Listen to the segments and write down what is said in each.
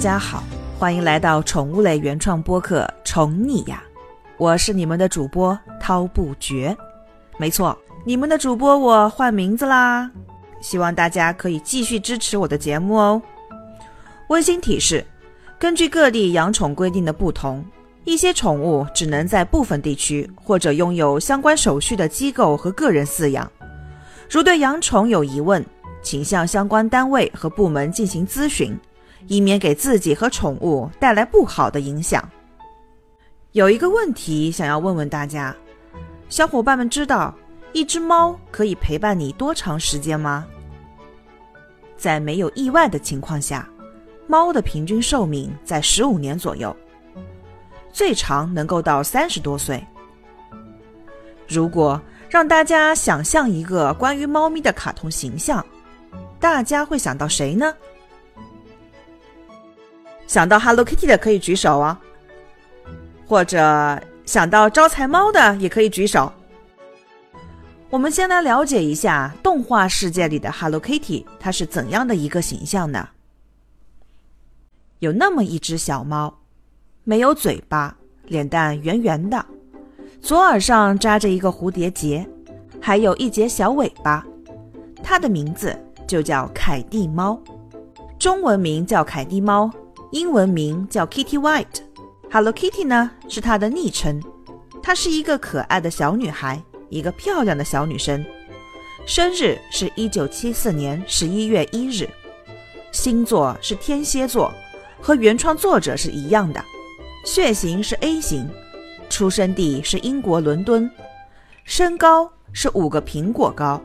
大家好，欢迎来到宠物类原创播客《宠你呀》，我是你们的主播涛不绝。没错，你们的主播我换名字啦，希望大家可以继续支持我的节目哦。温馨提示：根据各地养宠规定的不同，一些宠物只能在部分地区或者拥有相关手续的机构和个人饲养。如对养宠有疑问，请向相关单位和部门进行咨询。以免给自己和宠物带来不好的影响。有一个问题想要问问大家，小伙伴们知道一只猫可以陪伴你多长时间吗？在没有意外的情况下，猫的平均寿命在十五年左右，最长能够到三十多岁。如果让大家想象一个关于猫咪的卡通形象，大家会想到谁呢？想到 Hello Kitty 的可以举手哦，或者想到招财猫的也可以举手。我们先来了解一下动画世界里的 Hello Kitty，它是怎样的一个形象呢？有那么一只小猫，没有嘴巴，脸蛋圆圆的，左耳上扎着一个蝴蝶结，还有一节小尾巴。它的名字就叫凯蒂猫，中文名叫凯蒂猫。英文名叫 Kitty White，Hello Kitty 呢是她的昵称。她是一个可爱的小女孩，一个漂亮的小女生。生日是一九七四年十一月一日，星座是天蝎座，和原创作者是一样的。血型是 A 型，出生地是英国伦敦，身高是五个苹果高，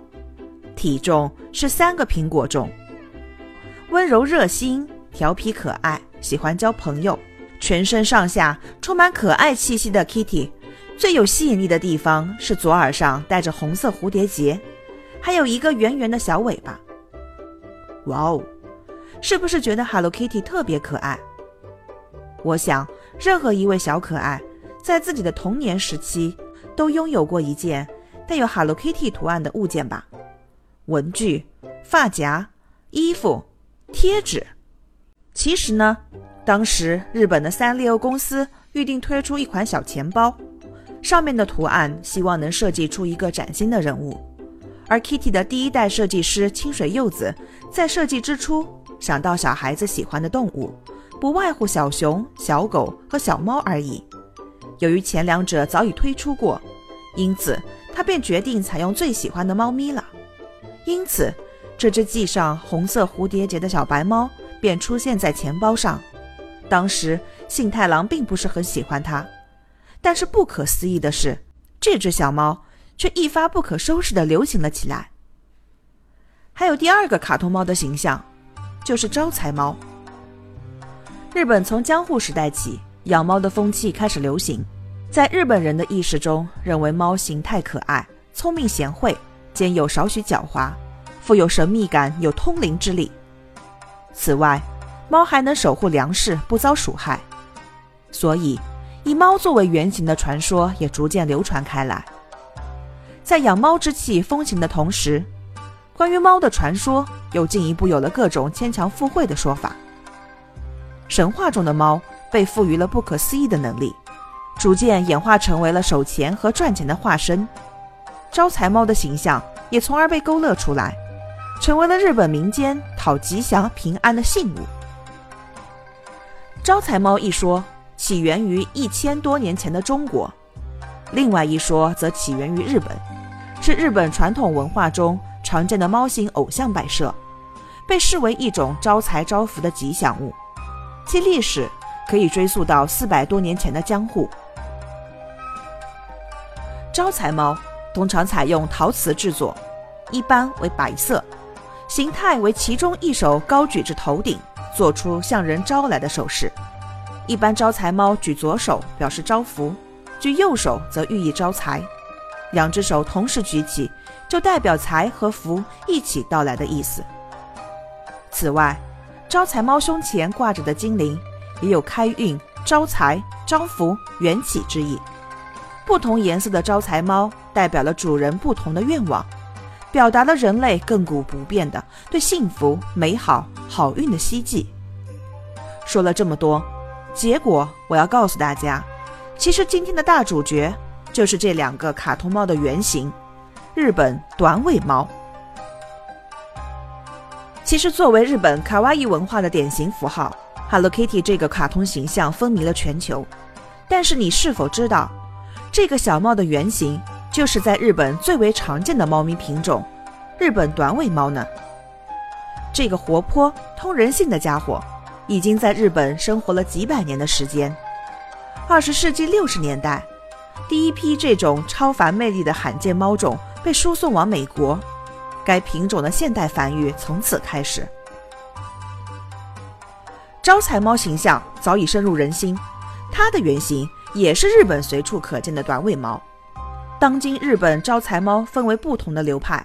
体重是三个苹果重。温柔热心，调皮可爱。喜欢交朋友，全身上下充满可爱气息的 Kitty，最有吸引力的地方是左耳上戴着红色蝴蝶结，还有一个圆圆的小尾巴。哇哦，是不是觉得 Hello Kitty 特别可爱？我想，任何一位小可爱在自己的童年时期都拥有过一件带有 Hello Kitty 图案的物件吧？文具、发夹、衣服、贴纸。其实呢，当时日本的三丽鸥公司预定推出一款小钱包，上面的图案希望能设计出一个崭新的人物。而 Kitty 的第一代设计师清水柚子在设计之初想到小孩子喜欢的动物，不外乎小熊、小狗和小猫而已。由于前两者早已推出过，因此他便决定采用最喜欢的猫咪了。因此，这只系上红色蝴蝶结的小白猫。便出现在钱包上。当时信太郎并不是很喜欢它，但是不可思议的是，这只小猫却一发不可收拾地流行了起来。还有第二个卡通猫的形象，就是招财猫。日本从江户时代起，养猫的风气开始流行。在日本人的意识中，认为猫形态可爱、聪明贤惠，兼有少许狡猾，富有神秘感，有通灵之力。此外，猫还能守护粮食不遭鼠害，所以以猫作为原型的传说也逐渐流传开来。在养猫之气风行的同时，关于猫的传说又进一步有了各种牵强附会的说法。神话中的猫被赋予了不可思议的能力，逐渐演化成为了守钱和赚钱的化身。招财猫的形象也从而被勾勒出来。成为了日本民间讨吉祥平安的信物。招财猫一说起源于一千多年前的中国，另外一说则起源于日本，是日本传统文化中常见的猫形偶像摆设，被视为一种招财招福的吉祥物，其历史可以追溯到四百多年前的江户。招财猫通常采用陶瓷制作，一般为白色。形态为其中一手高举至头顶，做出向人招来的手势。一般招财猫举左手表示招福，举右手则寓意招财。两只手同时举起，就代表财和福一起到来的意思。此外，招财猫胸前挂着的精灵，也有开运、招财、招福、缘起之意。不同颜色的招财猫代表了主人不同的愿望。表达了人类亘古不变的对幸福、美好、好运的希冀。说了这么多，结果我要告诉大家，其实今天的大主角就是这两个卡通猫的原型——日本短尾猫。其实，作为日本卡哇伊文化的典型符号，Hello Kitty 这个卡通形象风靡了全球。但是，你是否知道，这个小猫的原型就是在日本最为常见的猫咪品种——日本短尾猫呢？这个活泼、通人性的家伙，已经在日本生活了几百年的时间。二十世纪六十年代，第一批这种超凡魅力的罕见猫种被输送往美国。该品种的现代繁育从此开始。招财猫形象早已深入人心，它的原型也是日本随处可见的短尾猫。当今日本招财猫分为不同的流派，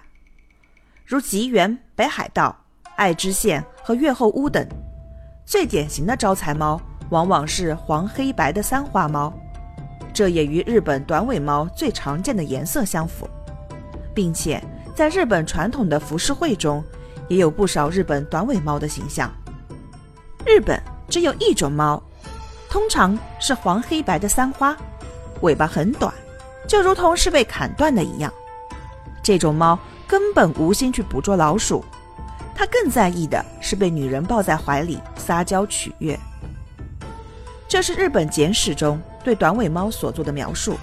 如吉原、北海道、爱知县和越后屋等。最典型的招财猫往往是黄黑白的三花猫，这也与日本短尾猫最常见的颜色相符，并且。在日本传统的浮世绘中，也有不少日本短尾猫的形象。日本只有一种猫，通常是黄黑白的三花，尾巴很短，就如同是被砍断的一样。这种猫根本无心去捕捉老鼠，它更在意的是被女人抱在怀里撒娇取悦。这是日本简史中对短尾猫所做的描述。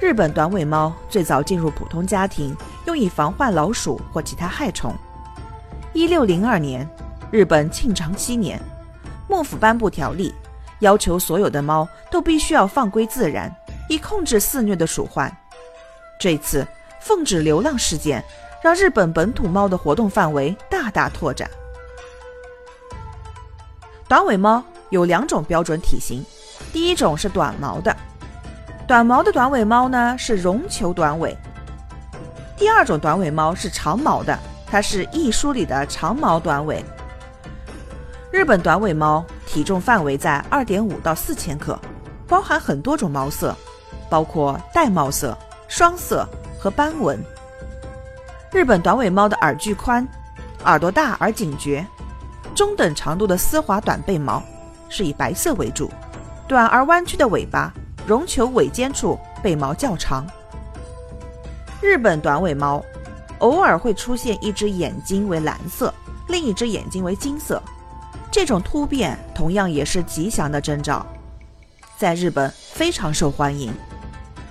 日本短尾猫最早进入普通家庭。用以防患老鼠或其他害虫。一六零二年，日本庆长七年，幕府颁布条例，要求所有的猫都必须要放归自然，以控制肆虐的鼠患。这次奉旨流浪事件，让日本本土猫的活动范围大大拓展。短尾猫有两种标准体型，第一种是短毛的，短毛的短尾猫呢是绒球短尾。第二种短尾猫是长毛的，它是艺书里的长毛短尾。日本短尾猫体重范围在二点五到四千克，包含很多种毛色，包括玳瑁色、双色和斑纹。日本短尾猫的耳距宽，耳朵大而警觉，中等长度的丝滑短背毛，是以白色为主，短而弯曲的尾巴，绒球尾尖处背毛较长。日本短尾猫偶尔会出现一只眼睛为蓝色，另一只眼睛为金色，这种突变同样也是吉祥的征兆，在日本非常受欢迎。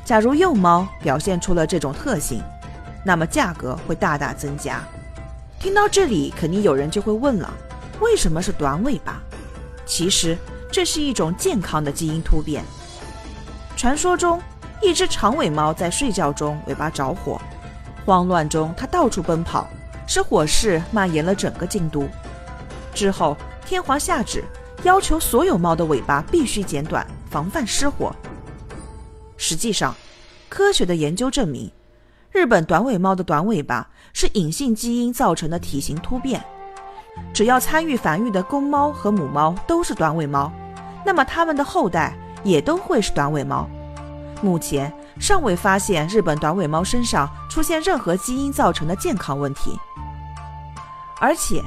假如幼猫表现出了这种特性，那么价格会大大增加。听到这里，肯定有人就会问了：为什么是短尾巴？其实这是一种健康的基因突变。传说中。一只长尾猫在睡觉中尾巴着火，慌乱中它到处奔跑，使火势蔓延了整个京都。之后天皇下旨，要求所有猫的尾巴必须剪短，防范失火。实际上，科学的研究证明，日本短尾猫的短尾巴是隐性基因造成的体型突变。只要参与繁育的公猫和母猫都是短尾猫，那么它们的后代也都会是短尾猫。目前尚未发现日本短尾猫身上出现任何基因造成的健康问题，而且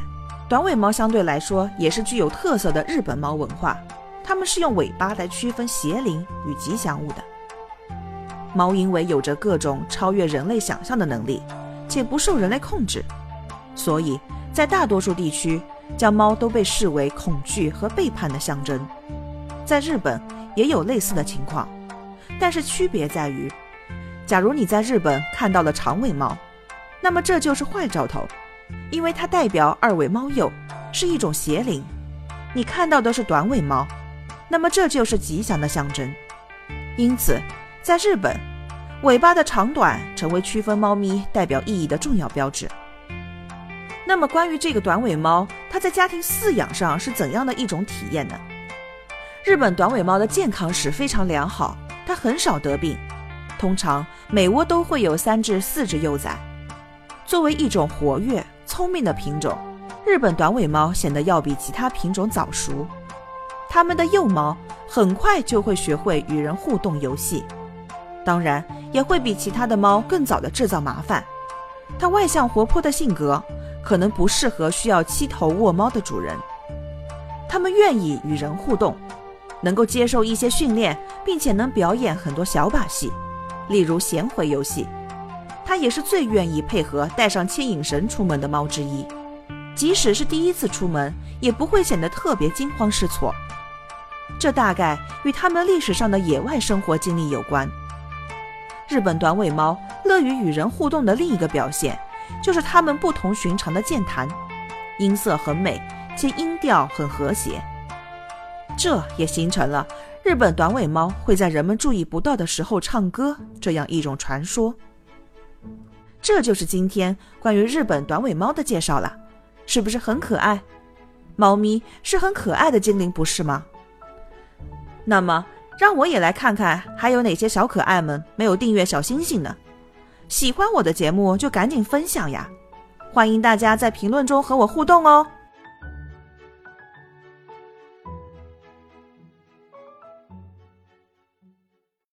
短尾猫相对来说也是具有特色的日本猫文化，它们是用尾巴来区分邪灵与吉祥物的。猫因为有着各种超越人类想象的能力，且不受人类控制，所以在大多数地区将猫都被视为恐惧和背叛的象征。在日本也有类似的情况。但是区别在于，假如你在日本看到了长尾猫，那么这就是坏兆头，因为它代表二尾猫鼬，是一种邪灵。你看到的是短尾猫，那么这就是吉祥的象征。因此，在日本，尾巴的长短成为区分猫咪代表意义的重要标志。那么，关于这个短尾猫，它在家庭饲养上是怎样的一种体验呢？日本短尾猫的健康史非常良好。它很少得病，通常每窝都会有三至四只幼崽。作为一种活跃、聪明的品种，日本短尾猫显得要比其他品种早熟。它们的幼猫很快就会学会与人互动游戏，当然也会比其他的猫更早的制造麻烦。它外向活泼的性格可能不适合需要七头卧猫的主人。它们愿意与人互动，能够接受一些训练，并且能表演很多小把戏，例如衔回游戏。它也是最愿意配合带上牵引绳出门的猫之一，即使是第一次出门，也不会显得特别惊慌失措。这大概与它们历史上的野外生活经历有关。日本短尾猫乐于与人互动的另一个表现，就是它们不同寻常的健谈，音色很美，且音调很和谐。这也形成了日本短尾猫会在人们注意不到的时候唱歌这样一种传说。这就是今天关于日本短尾猫的介绍了，是不是很可爱？猫咪是很可爱的精灵，不是吗？那么，让我也来看看还有哪些小可爱们没有订阅小星星呢？喜欢我的节目就赶紧分享呀！欢迎大家在评论中和我互动哦。